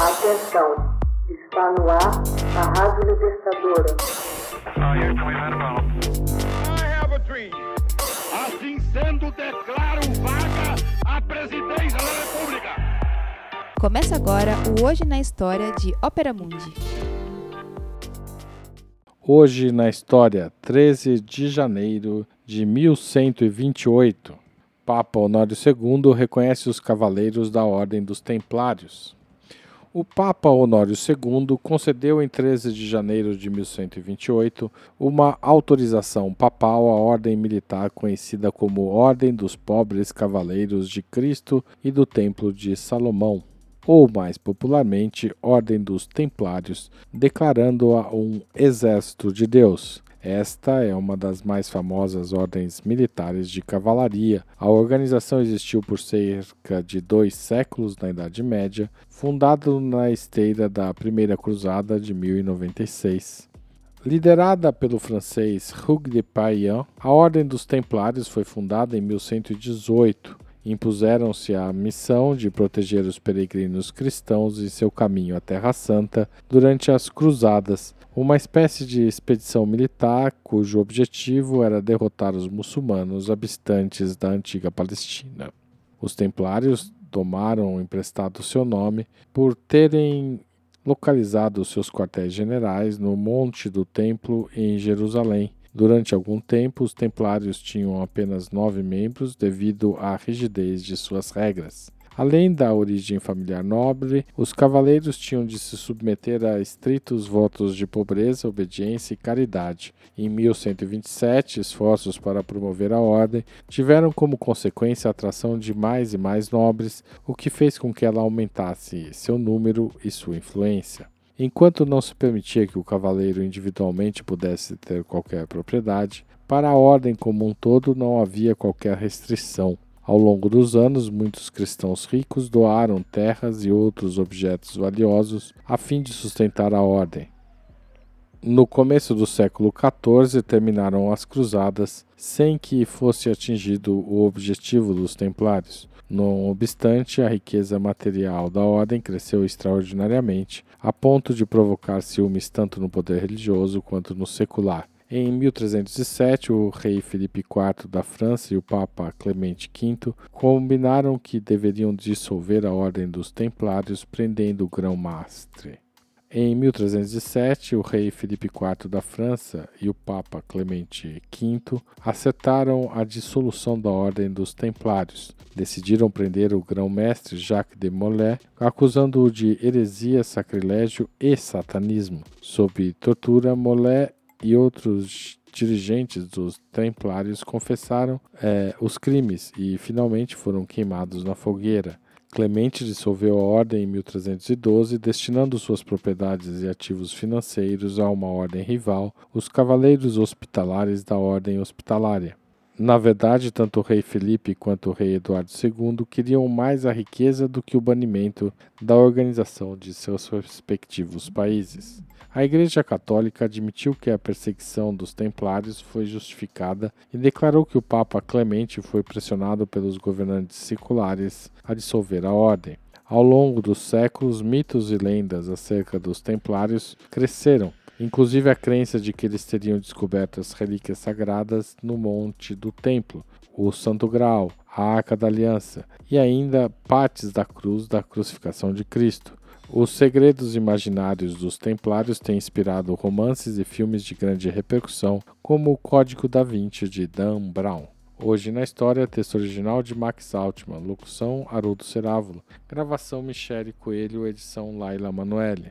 Atenção, está no ar a Rádio Libertadora. Assim sendo, declaro vaga a presidência da República. Começa agora o Hoje na História de Ópera Mundi. Hoje na história, 13 de janeiro de 1128, Papa Honório II reconhece os cavaleiros da Ordem dos Templários. O Papa Honório II concedeu em 13 de janeiro de 1128 uma autorização papal à ordem militar conhecida como Ordem dos Pobres Cavaleiros de Cristo e do Templo de Salomão, ou mais popularmente Ordem dos Templários, declarando-a um exército de Deus. Esta é uma das mais famosas ordens militares de cavalaria. A organização existiu por cerca de dois séculos na Idade Média, fundada na esteira da Primeira Cruzada de 1096. Liderada pelo francês Hugues de Payan, a Ordem dos Templários foi fundada em 1118 impuseram-se a missão de proteger os peregrinos cristãos em seu caminho à Terra Santa durante as Cruzadas, uma espécie de expedição militar cujo objetivo era derrotar os muçulmanos habitantes da antiga Palestina. Os templários tomaram emprestado seu nome por terem localizado seus quartéis generais no Monte do Templo em Jerusalém, Durante algum tempo, os templários tinham apenas nove membros devido à rigidez de suas regras. Além da origem familiar nobre, os cavaleiros tinham de se submeter a estritos votos de pobreza, obediência e caridade. Em 1127, esforços para promover a ordem tiveram como consequência a atração de mais e mais nobres, o que fez com que ela aumentasse seu número e sua influência. Enquanto não se permitia que o cavaleiro individualmente pudesse ter qualquer propriedade, para a ordem como um todo não havia qualquer restrição. Ao longo dos anos, muitos cristãos ricos doaram terras e outros objetos valiosos a fim de sustentar a ordem. No começo do século XIV, terminaram as Cruzadas sem que fosse atingido o objetivo dos Templários. Não obstante, a riqueza material da ordem cresceu extraordinariamente, a ponto de provocar ciúmes tanto no poder religioso quanto no secular. Em 1307, o rei Felipe IV da França e o Papa Clemente V combinaram que deveriam dissolver a ordem dos Templários, prendendo o grão-mestre. Em 1307, o rei Felipe IV da França e o Papa Clemente V acertaram a dissolução da Ordem dos Templários. Decidiram prender o grão-mestre Jacques de Molay, acusando-o de heresia, sacrilégio e satanismo. Sob tortura, Molay e outros dirigentes dos Templários confessaram é, os crimes e finalmente foram queimados na fogueira. Clemente dissolveu a ordem em 1312, destinando suas propriedades e ativos financeiros a uma ordem rival, os Cavaleiros Hospitalares da Ordem Hospitalária. Na verdade, tanto o rei Felipe quanto o rei Eduardo II queriam mais a riqueza do que o banimento da organização de seus respectivos países. A Igreja Católica admitiu que a perseguição dos templários foi justificada e declarou que o Papa Clemente foi pressionado pelos governantes seculares a dissolver a ordem. Ao longo dos séculos, mitos e lendas acerca dos templários cresceram, inclusive a crença de que eles teriam descoberto as relíquias sagradas no Monte do Templo, o Santo Graal, a Arca da Aliança e ainda partes da cruz da crucificação de Cristo. Os segredos imaginários dos Templários têm inspirado romances e filmes de grande repercussão, como O Código da Vinci de Dan Brown. Hoje na história, texto original de Max Altman, locução Haroldo Cerávulo, gravação Michele Coelho, edição Laila Manoeli.